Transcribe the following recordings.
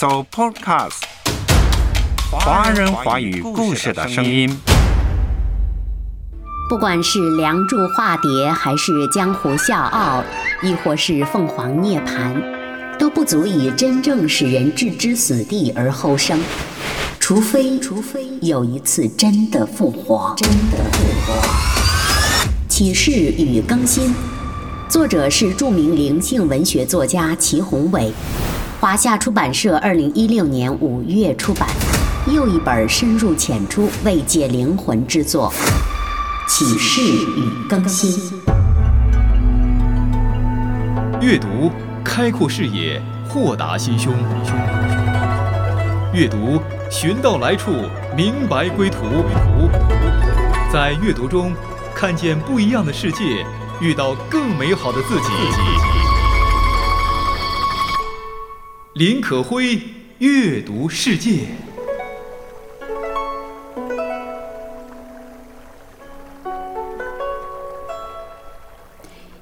So Podcast，华人华语故事的声音。不管是《梁祝》化蝶，还是《江湖笑傲》，亦或是《凤凰涅槃》，都不足以真正使人置之死地而后生，除非除非有一次真的复活。真的复活。启示与更新，作者是著名灵性文学作家祁宏伟，华夏出版社二零一六年五月出版，又一本深入浅出、慰藉灵魂之作。启示与更新，阅读开阔视野，豁达心胸；阅读寻到来处，明白归途。在阅读中看见不一样的世界，遇到更美好的自己。林可辉阅读世界。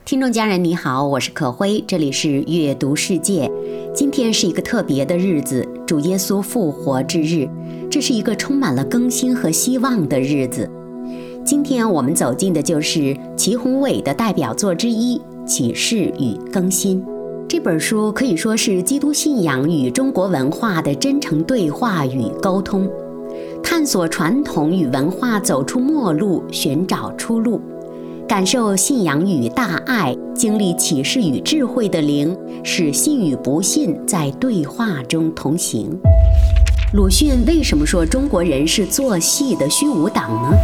听众家人你好，我是可辉，这里是阅读世界。今天是一个特别的日子，主耶稣复活之日，这是一个充满了更新和希望的日子。今天我们走进的就是祁宏伟的代表作之一《启示与更新》这本书，可以说是基督信仰与中国文化的真诚对话与沟通，探索传统与文化走出末路，寻找出路。感受信仰与大爱，经历启示与智慧的灵，使信与不信在对话中同行。鲁迅为什么说中国人是做戏的虚无党呢？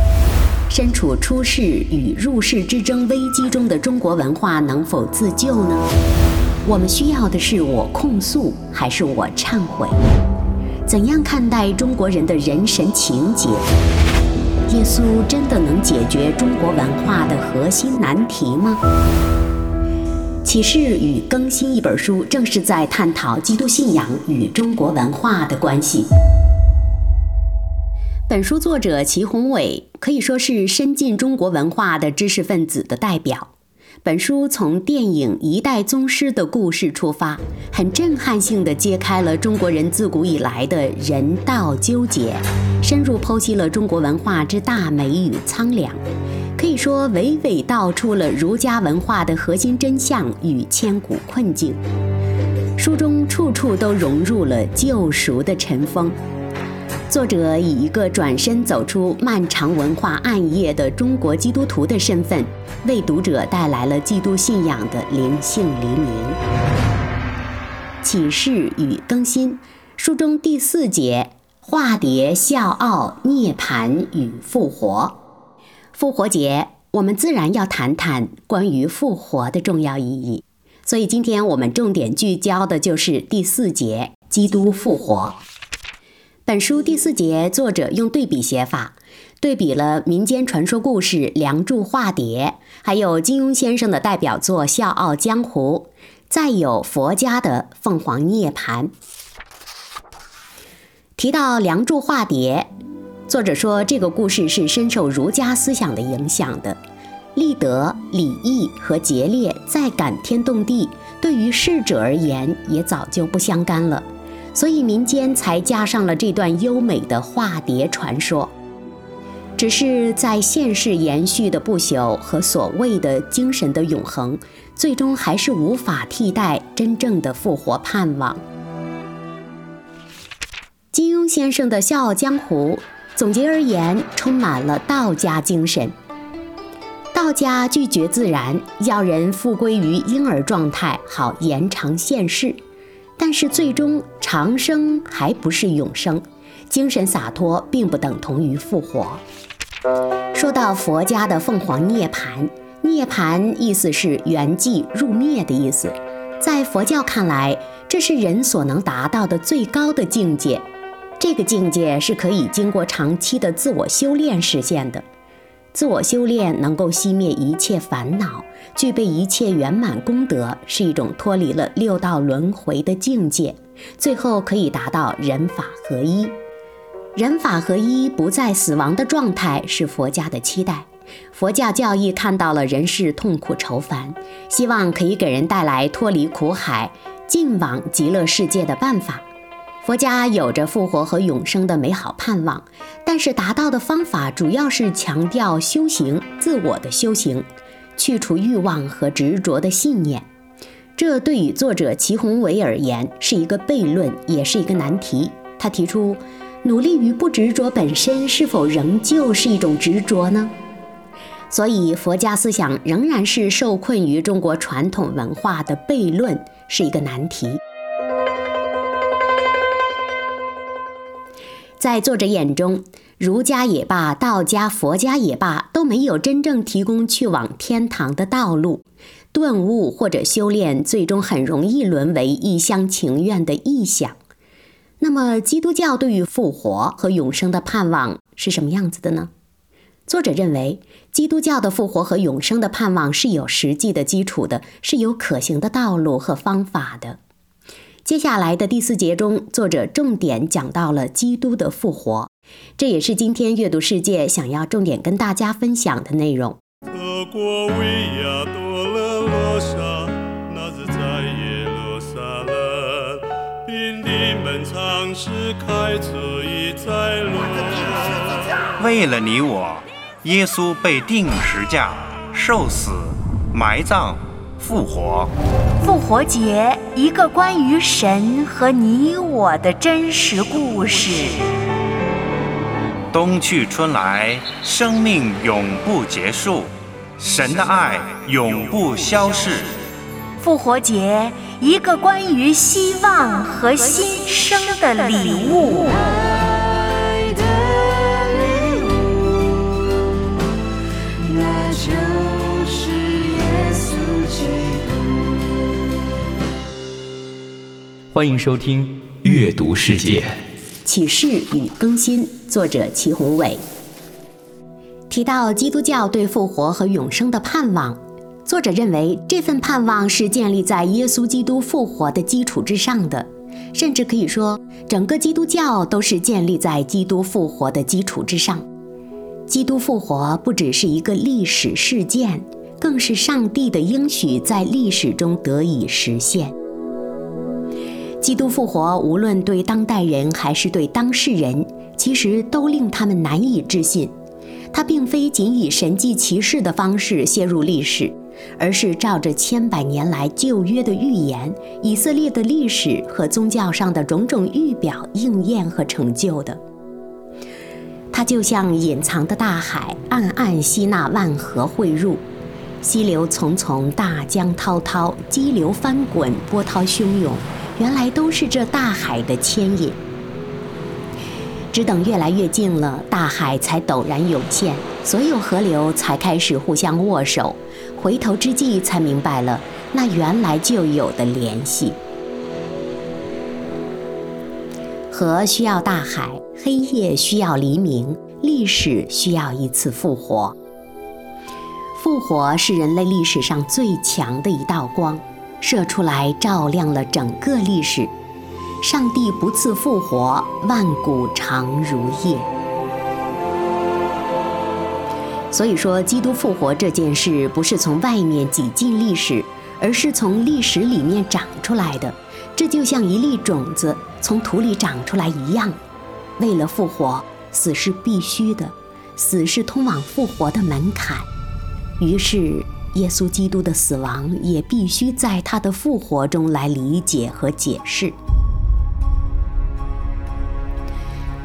身处出世与入世之争危机中的中国文化能否自救呢？我们需要的是我控诉还是我忏悔？怎样看待中国人的人神情结？耶稣真的能解决中国文化的核心难题吗？《启示与更新》一本书正是在探讨基督信仰与中国文化的关系。本书作者祁宏伟可以说是深进中国文化的知识分子的代表。本书从电影《一代宗师》的故事出发，很震撼性地揭开了中国人自古以来的人道纠结，深入剖析了中国文化之大美与苍凉，可以说娓娓道出了儒家文化的核心真相与千古困境。书中处处都融入了救赎的尘封。作者以一个转身走出漫长文化暗夜的中国基督徒的身份，为读者带来了基督信仰的灵性黎明。启示与更新，书中第四节化蝶笑傲涅槃与复活。复活节，我们自然要谈谈关于复活的重要意义。所以今天我们重点聚焦的就是第四节基督复活。本书第四节，作者用对比写法，对比了民间传说故事《梁祝》化蝶，还有金庸先生的代表作《笑傲江湖》，再有佛家的《凤凰涅槃》。提到《梁祝》化蝶，作者说这个故事是深受儒家思想的影响的，立德、礼义和节烈再感天动地，对于逝者而言也早就不相干了。所以民间才加上了这段优美的化蝶传说，只是在现世延续的不朽和所谓的精神的永恒，最终还是无法替代真正的复活盼望。金庸先生的《笑傲江湖》，总结而言，充满了道家精神。道家拒绝自然，要人复归于婴儿状态，好延长现世。但是最终长生还不是永生，精神洒脱并不等同于复活。说到佛家的凤凰涅槃，涅槃意思是圆寂入灭的意思，在佛教看来，这是人所能达到的最高的境界。这个境界是可以经过长期的自我修炼实现的。自我修炼能够熄灭一切烦恼，具备一切圆满功德，是一种脱离了六道轮回的境界，最后可以达到人法合一。人法合一，不在死亡的状态，是佛家的期待。佛教教义看到了人世痛苦愁烦，希望可以给人带来脱离苦海、进往极乐世界的办法。佛家有着复活和永生的美好盼望，但是达到的方法主要是强调修行、自我的修行，去除欲望和执着的信念。这对于作者齐宏伟而言是一个悖论，也是一个难题。他提出，努力于不执着本身是否仍旧是一种执着呢？所以，佛家思想仍然是受困于中国传统文化的悖论，是一个难题。在作者眼中，儒家也罢，道家、佛家也罢，都没有真正提供去往天堂的道路。顿悟或者修炼，最终很容易沦为一厢情愿的臆想。那么，基督教对于复活和永生的盼望是什么样子的呢？作者认为，基督教的复活和永生的盼望是有实际的基础的，是有可行的道路和方法的。接下来的第四节中，作者重点讲到了基督的复活，这也是今天阅读世界想要重点跟大家分享的内容。德国维亚多勒罗莎，那日在耶路撒冷，兵丁们唱诗开车已在路。为了你我，耶稣被钉十架，受死，埋葬。复活，复活节，一个关于神和你我的真实故事。冬去春来，生命永不结束，神的爱永不消逝。复活节，一个关于希望和新生的礼物。欢迎收听《阅读世界》，启示与更新，作者齐宏伟。提到基督教对复活和永生的盼望，作者认为这份盼望是建立在耶稣基督复活的基础之上的，甚至可以说，整个基督教都是建立在基督复活的基础之上。基督复活不只是一个历史事件，更是上帝的应许在历史中得以实现。基督复活，无论对当代人还是对当事人，其实都令他们难以置信。他并非仅以神迹奇事的方式写入历史，而是照着千百年来旧约的预言、以色列的历史和宗教上的种种预表应验和成就的。他就像隐藏的大海，暗暗吸纳万河汇入，溪流丛丛，大江滔滔，激流翻滚，波涛汹涌。原来都是这大海的牵引，只等越来越近了，大海才陡然涌现，所有河流才开始互相握手，回头之际才明白了那原来就有的联系。河需要大海，黑夜需要黎明，历史需要一次复活。复活是人类历史上最强的一道光。射出来，照亮了整个历史。上帝不赐复活，万古长如夜。所以说，基督复活这件事不是从外面挤进历史，而是从历史里面长出来的。这就像一粒种子从土里长出来一样。为了复活，死是必须的，死是通往复活的门槛。于是。耶稣基督的死亡也必须在他的复活中来理解和解释。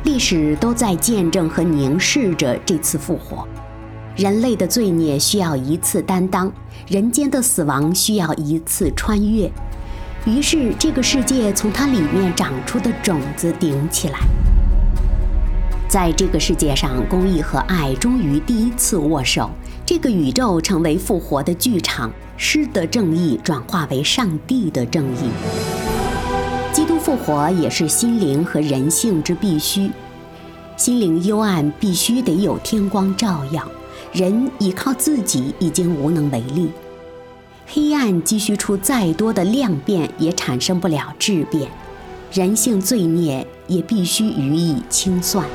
历史都在见证和凝视着这次复活。人类的罪孽需要一次担当，人间的死亡需要一次穿越。于是，这个世界从它里面长出的种子顶起来。在这个世界上，公义和爱终于第一次握手。这个宇宙成为复活的剧场，诗的正义转化为上帝的正义。基督复活也是心灵和人性之必须。心灵幽暗，必须得有天光照耀。人依靠自己已经无能为力。黑暗积蓄出再多的量变，也产生不了质变。人性罪孽也必须予以清算。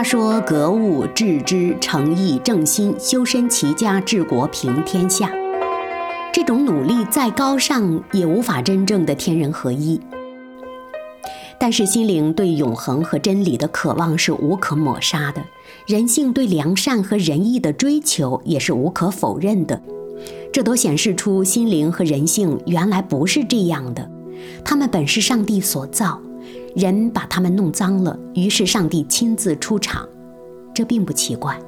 他说格物致知、诚意正心、修身齐家治国平天下，这种努力再高尚，也无法真正的天人合一。但是心灵对永恒和真理的渴望是无可抹杀的，人性对良善和仁义的追求也是无可否认的。这都显示出心灵和人性原来不是这样的，他们本是上帝所造，人把他们弄脏了，于是上帝亲自出场，这并不奇怪。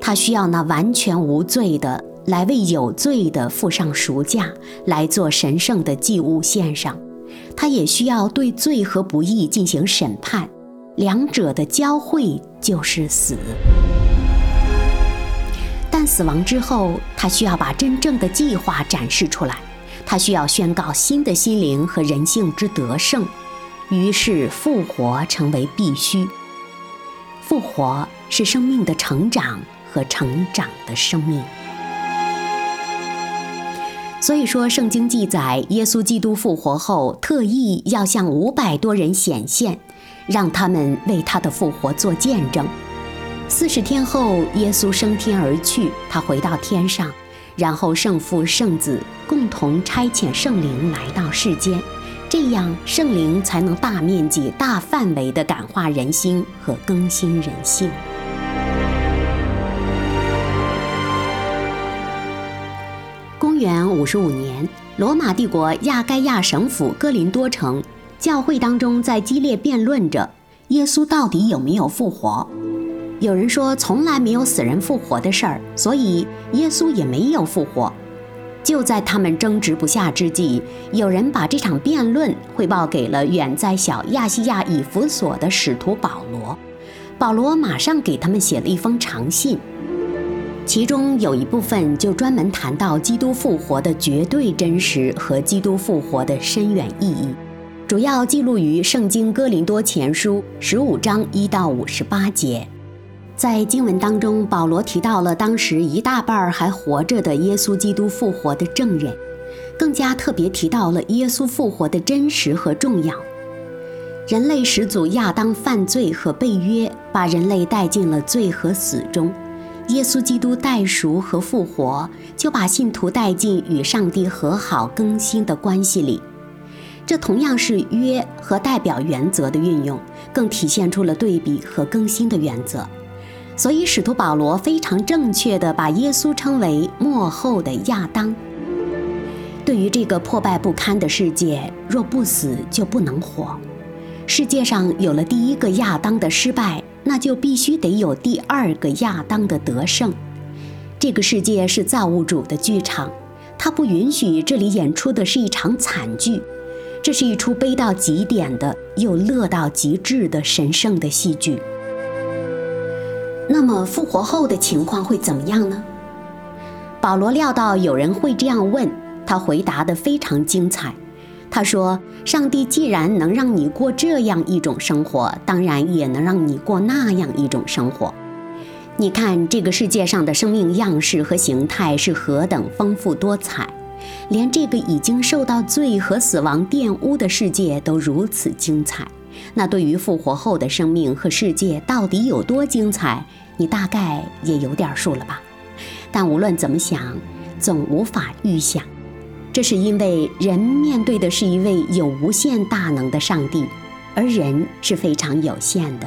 他需要那完全无罪的。来为有罪的付上赎价，来做神圣的祭物献上。他也需要对罪和不义进行审判，两者的交汇就是死。但死亡之后，他需要把真正的计划展示出来，他需要宣告新的心灵和人性之得胜。于是复活成为必须。复活是生命的成长和成长的生命。所以说，圣经记载，耶稣基督复活后，特意要向五百多人显现，让他们为他的复活做见证。四十天后，耶稣升天而去，他回到天上，然后圣父、圣子共同差遣圣灵来到世间，这样圣灵才能大面积、大范围地感化人心和更新人性。公元五十五年，罗马帝国亚该亚省府哥林多城教会当中在激烈辩论着耶稣到底有没有复活。有人说从来没有死人复活的事儿，所以耶稣也没有复活。就在他们争执不下之际，有人把这场辩论汇报给了远在小亚细亚以弗所的使徒保罗。保罗马上给他们写了一封长信。其中有一部分就专门谈到基督复活的绝对真实和基督复活的深远意义，主要记录于《圣经·哥林多前书》十五章一到五十八节。在经文当中，保罗提到了当时一大半还活着的耶稣基督复活的证人，更加特别提到了耶稣复活的真实和重要。人类始祖亚当犯罪和被约，把人类带进了罪和死中。耶稣基督代赎和复活，就把信徒带进与上帝和好更新的关系里。这同样是约和代表原则的运用，更体现出了对比和更新的原则。所以，使徒保罗非常正确地把耶稣称为末后的亚当。对于这个破败不堪的世界，若不死就不能活。世界上有了第一个亚当的失败。那就必须得有第二个亚当的得胜。这个世界是造物主的剧场，他不允许这里演出的是一场惨剧。这是一出悲到极点的又乐到极致的神圣的戏剧。那么复活后的情况会怎么样呢？保罗料到有人会这样问，他回答得非常精彩。他说：“上帝既然能让你过这样一种生活，当然也能让你过那样一种生活。你看，这个世界上的生命样式和形态是何等丰富多彩，连这个已经受到罪和死亡玷污的世界都如此精彩。那对于复活后的生命和世界到底有多精彩，你大概也有点数了吧？但无论怎么想，总无法预想。”这是因为人面对的是一位有无限大能的上帝，而人是非常有限的。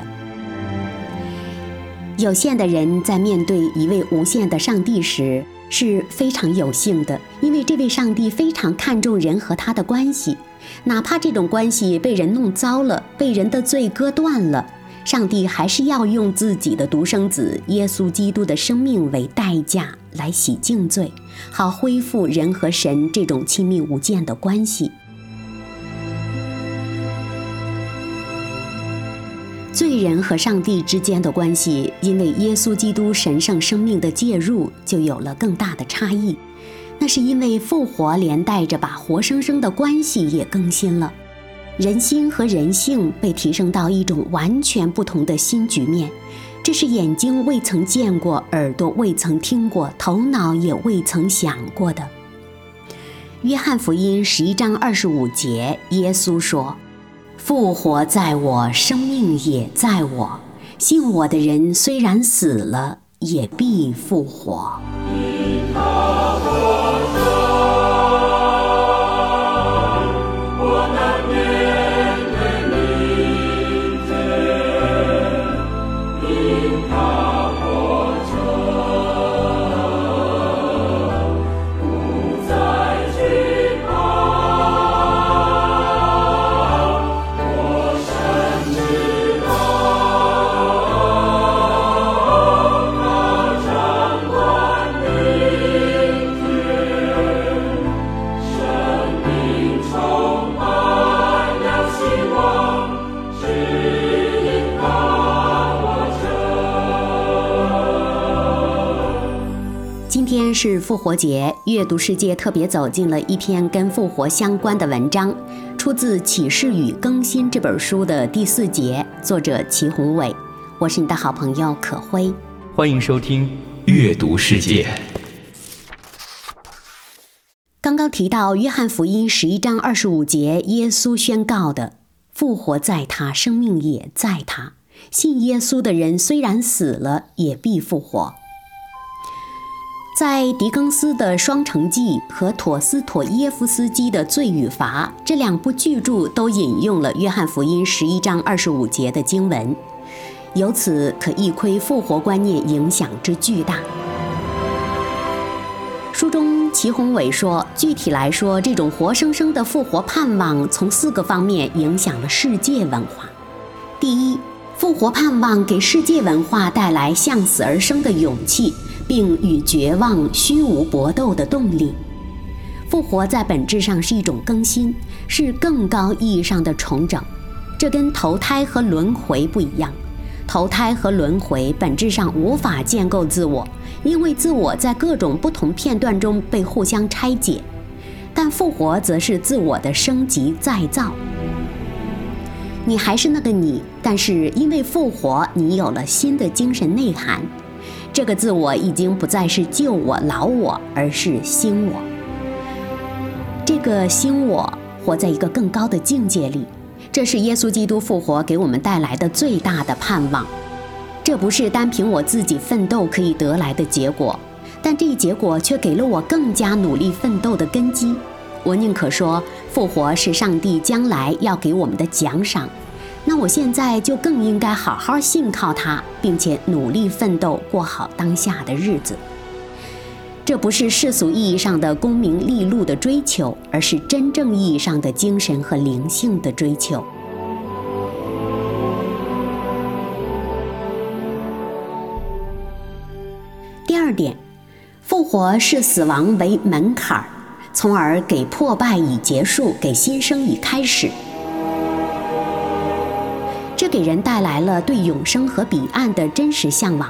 有限的人在面对一位无限的上帝时是非常有幸的，因为这位上帝非常看重人和他的关系，哪怕这种关系被人弄糟了，被人的罪割断了。上帝还是要用自己的独生子耶稣基督的生命为代价来洗净罪，好恢复人和神这种亲密无间的关系。罪人和上帝之间的关系，因为耶稣基督神圣生命的介入，就有了更大的差异。那是因为复活连带着把活生生的关系也更新了。人心和人性被提升到一种完全不同的新局面，这是眼睛未曾见过、耳朵未曾听过、头脑也未曾想过的。约翰福音十一章二十五节，耶稣说：“复活在我，生命也在我。信我的人虽然死了，也必复活。是复活节，阅读世界特别走进了一篇跟复活相关的文章，出自《启示与更新》这本书的第四节，作者齐宏伟。我是你的好朋友可辉，欢迎收听阅读世界。刚刚提到约翰福音十一章二十五节，耶稣宣告的：“复活在他，生命也在他。信耶稣的人虽然死了，也必复活。”在狄更斯的《双城记》和陀思妥耶夫斯基的《罪与罚》这两部巨著都引用了《约翰福音》十一章二十五节的经文，由此可一窥复活观念影响之巨大。书中齐宏伟说，具体来说，这种活生生的复活盼望从四个方面影响了世界文化。第一，复活盼望给世界文化带来向死而生的勇气。并与绝望、虚无搏斗的动力。复活在本质上是一种更新，是更高意义上的重整。这跟投胎和轮回不一样。投胎和轮回本质上无法建构自我，因为自我在各种不同片段中被互相拆解。但复活则是自我的升级再造。你还是那个你，但是因为复活，你有了新的精神内涵。这个自我已经不再是旧我、老我，而是新我。这个新我活在一个更高的境界里，这是耶稣基督复活给我们带来的最大的盼望。这不是单凭我自己奋斗可以得来的结果，但这一结果却给了我更加努力奋斗的根基。我宁可说，复活是上帝将来要给我们的奖赏。那我现在就更应该好好信靠他，并且努力奋斗，过好当下的日子。这不是世俗意义上的功名利禄的追求，而是真正意义上的精神和灵性的追求。第二点，复活是死亡为门槛儿，从而给破败以结束，给新生以开始。这给人带来了对永生和彼岸的真实向往。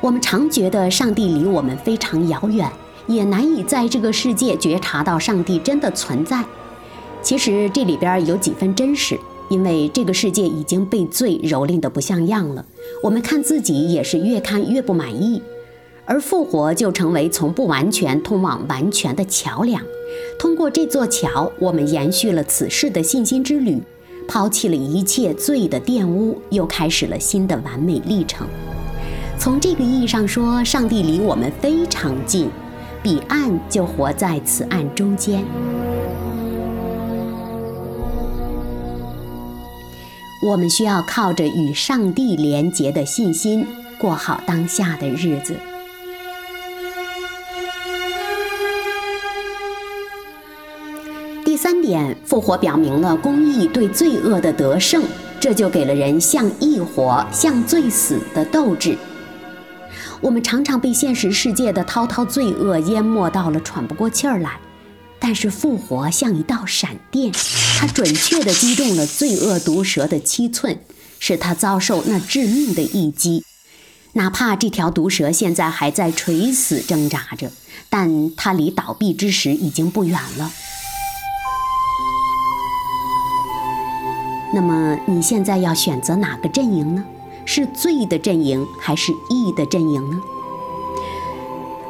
我们常觉得上帝离我们非常遥远，也难以在这个世界觉察到上帝真的存在。其实这里边有几分真实，因为这个世界已经被罪蹂躏得不像样了。我们看自己也是越看越不满意，而复活就成为从不完全通往完全的桥梁。通过这座桥，我们延续了此世的信心之旅。抛弃了一切罪的玷污，又开始了新的完美历程。从这个意义上说，上帝离我们非常近，彼岸就活在此岸中间。我们需要靠着与上帝连结的信心，过好当下的日子。三点复活表明了公义对罪恶的得胜，这就给了人向义活、向罪死的斗志。我们常常被现实世界的滔滔罪恶淹没到了喘不过气儿来，但是复活像一道闪电，它准确地击中了罪恶毒蛇的七寸，使它遭受那致命的一击。哪怕这条毒蛇现在还在垂死挣扎着，但它离倒闭之时已经不远了。那么你现在要选择哪个阵营呢？是罪的阵营还是义的阵营呢？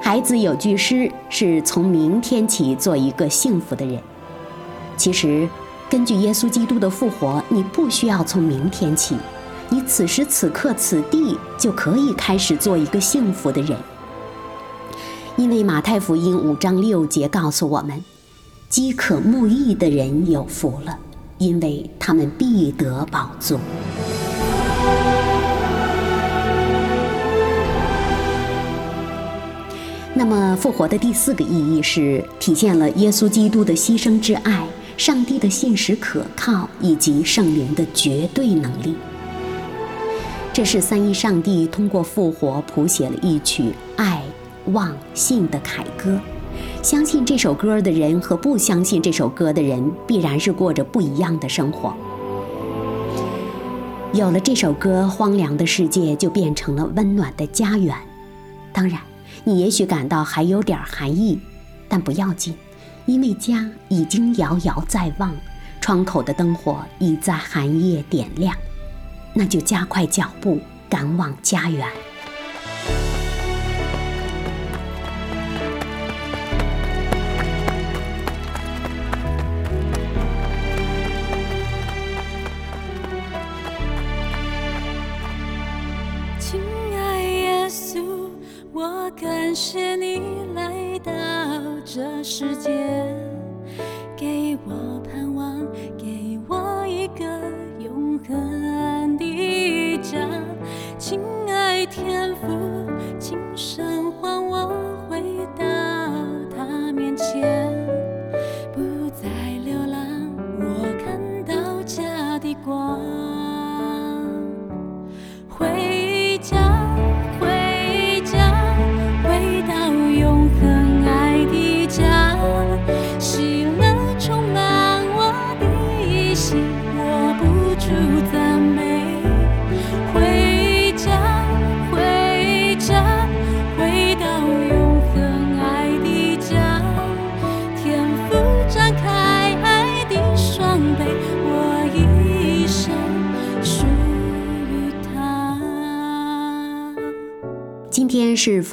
孩子有句诗是从明天起做一个幸福的人。其实，根据耶稣基督的复活，你不需要从明天起，你此时此刻此地就可以开始做一个幸福的人。因为马太福音五章六节告诉我们，饥渴慕义的人有福了，因为他们必得饱足。那么复活的第四个意义是体现了耶稣基督的牺牲之爱、上帝的信实可靠以及圣灵的绝对能力。这是三一上帝通过复活谱写了一曲爱、望、信的凯歌。相信这首歌的人和不相信这首歌的人，必然是过着不一样的生活。有了这首歌，荒凉的世界就变成了温暖的家园。当然。你也许感到还有点寒意，但不要紧，因为家已经遥遥在望，窗口的灯火已在寒夜点亮，那就加快脚步赶往家园。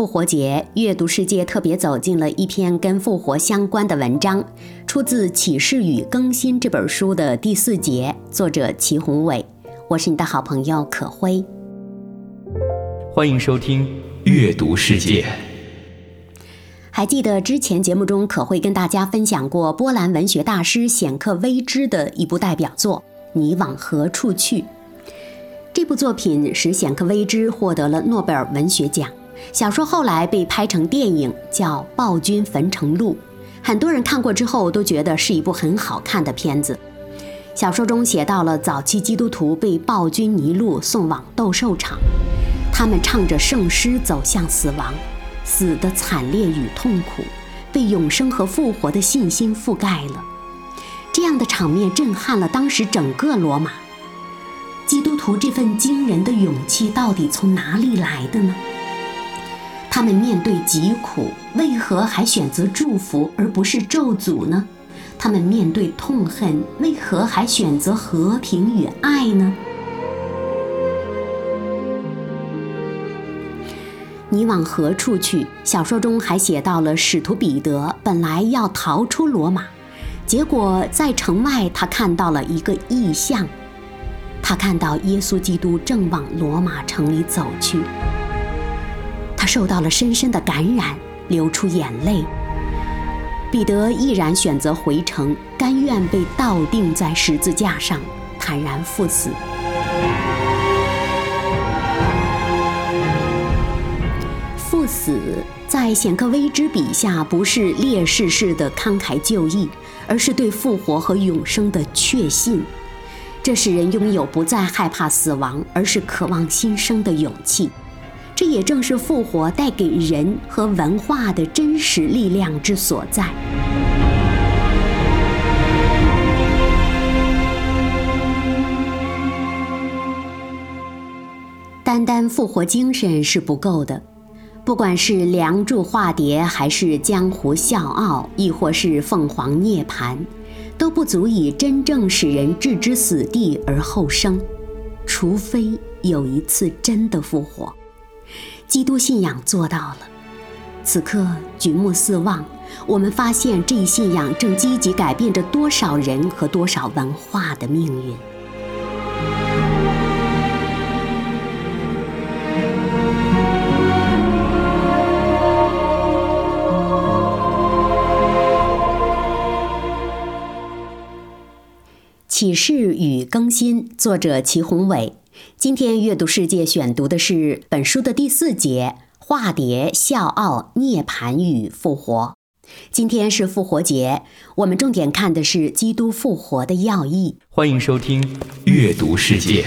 复活节，阅读世界特别走进了一篇跟复活相关的文章，出自《启示与更新》这本书的第四节，作者齐宏伟。我是你的好朋友可辉，欢迎收听《阅读世界》。还记得之前节目中可会跟大家分享过波兰文学大师显克微之的一部代表作《你往何处去》。这部作品使显克微之获得了诺贝尔文学奖。小说后来被拍成电影，叫《暴君焚城录》，很多人看过之后都觉得是一部很好看的片子。小说中写到了早期基督徒被暴君尼禄送往斗兽场，他们唱着圣诗走向死亡，死的惨烈与痛苦，被永生和复活的信心覆盖了。这样的场面震撼了当时整个罗马。基督徒这份惊人的勇气到底从哪里来的呢？他们面对疾苦，为何还选择祝福而不是咒诅呢？他们面对痛恨，为何还选择和平与爱呢？你往何处去？小说中还写到了使徒彼得本来要逃出罗马，结果在城外他看到了一个异象，他看到耶稣基督正往罗马城里走去。受到了深深的感染，流出眼泪。彼得毅然选择回城，甘愿被倒钉在十字架上，坦然赴死。赴死在显克微之笔下，不是烈士式的慷慨就义，而是对复活和永生的确信。这使人拥有不再害怕死亡，而是渴望新生的勇气。这也正是复活带给人和文化的真实力量之所在。单单复活精神是不够的，不管是《梁祝》化蝶，还是《江湖笑傲》，亦或是《凤凰涅槃》，都不足以真正使人置之死地而后生，除非有一次真的复活。基督信仰做到了。此刻举目四望我们发现这一信仰正积极改变着多少人和多少文化的命运。启示与更新作者祁宏伟。今天阅读世界选读的是本书的第四节：化蝶、笑傲、涅槃与复活。今天是复活节，我们重点看的是基督复活的要义。欢迎收听阅读世界。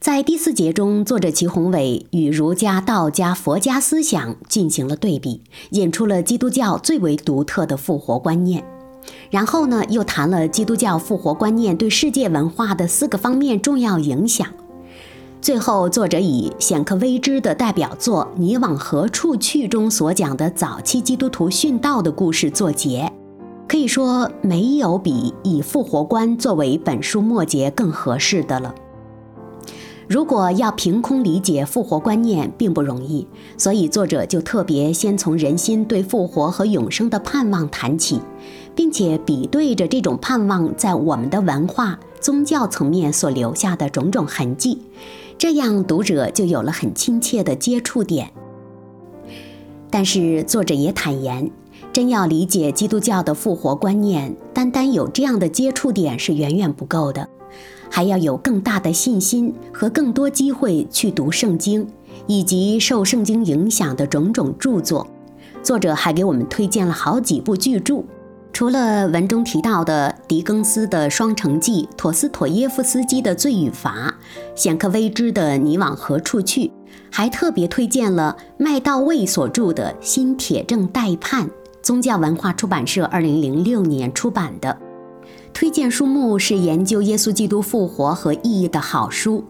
在第四节中，作者齐宏伟与儒家、道家、佛家思想进行了对比，引出了基督教最为独特的复活观念。然后呢，又谈了基督教复活观念对世界文化的四个方面重要影响。最后，作者以显克微之的代表作《你往何处去》中所讲的早期基督徒殉道的故事作结。可以说，没有比以复活观作为本书末节更合适的了。如果要凭空理解复活观念并不容易，所以作者就特别先从人心对复活和永生的盼望谈起，并且比对着这种盼望在我们的文化、宗教层面所留下的种种痕迹，这样读者就有了很亲切的接触点。但是作者也坦言，真要理解基督教的复活观念，单单有这样的接触点是远远不够的。还要有更大的信心和更多机会去读圣经，以及受圣经影响的种种著作。作者还给我们推荐了好几部巨著，除了文中提到的狄更斯的《双城记》、陀思妥耶夫斯基的《罪与罚》、显克微知的《你往何处去》，还特别推荐了麦道卫所著的《新铁证待判》，宗教文化出版社二零零六年出版的。推荐书目是研究耶稣基督复活和意义的好书，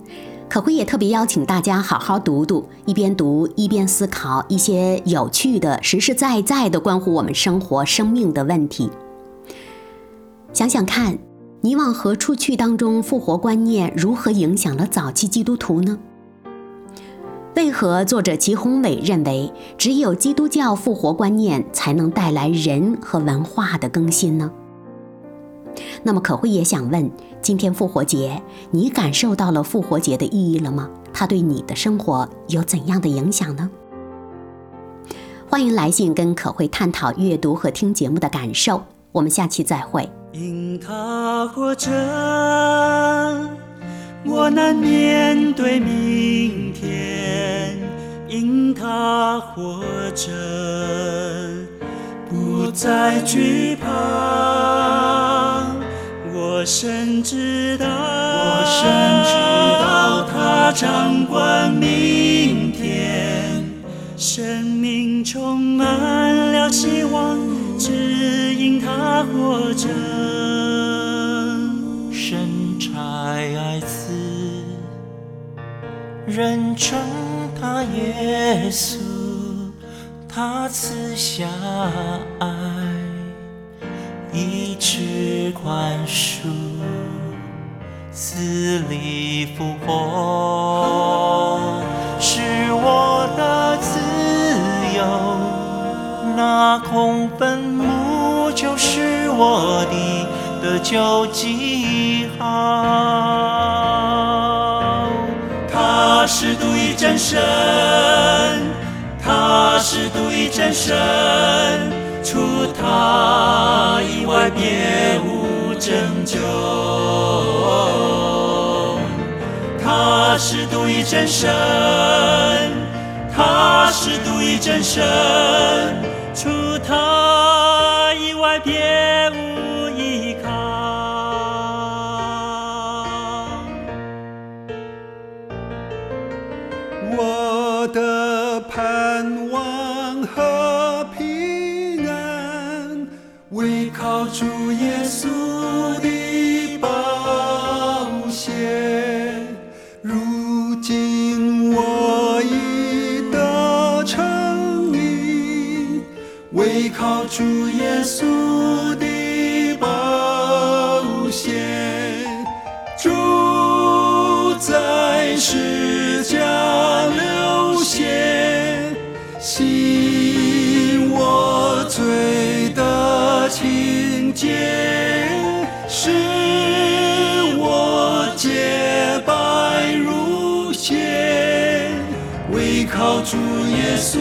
可辉也特别邀请大家好好读读，一边读一边思考一些有趣的、实实在在的关乎我们生活、生命的问题。想想看，你往何处去？当中复活观念如何影响了早期基督徒呢？为何作者齐宏伟认为只有基督教复活观念才能带来人和文化的更新呢？那么可慧也想问：今天复活节，你感受到了复活节的意义了吗？它对你的生活有怎样的影响呢？欢迎来信跟可慧探讨阅读和听节目的感受。我们下期再会。因他活着，我难面对明天；因他活着，不再惧怕。我深知道，我深知道他掌管明天，生命充满了希望，只因他活着。神差爱子，人称他耶稣，他赐下爱。一直宽恕，死里复活，是我的自由。那空坟墓就是我的得救记号。他是独一真神，他是独一真神。他以外，别无拯救。他是独一真神，他是独一真神。除他以外，别主耶稣的宝血，主在世家流血，洗我罪的情。洁，使我洁白如雪，唯靠主耶稣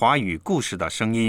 华语故事的声音。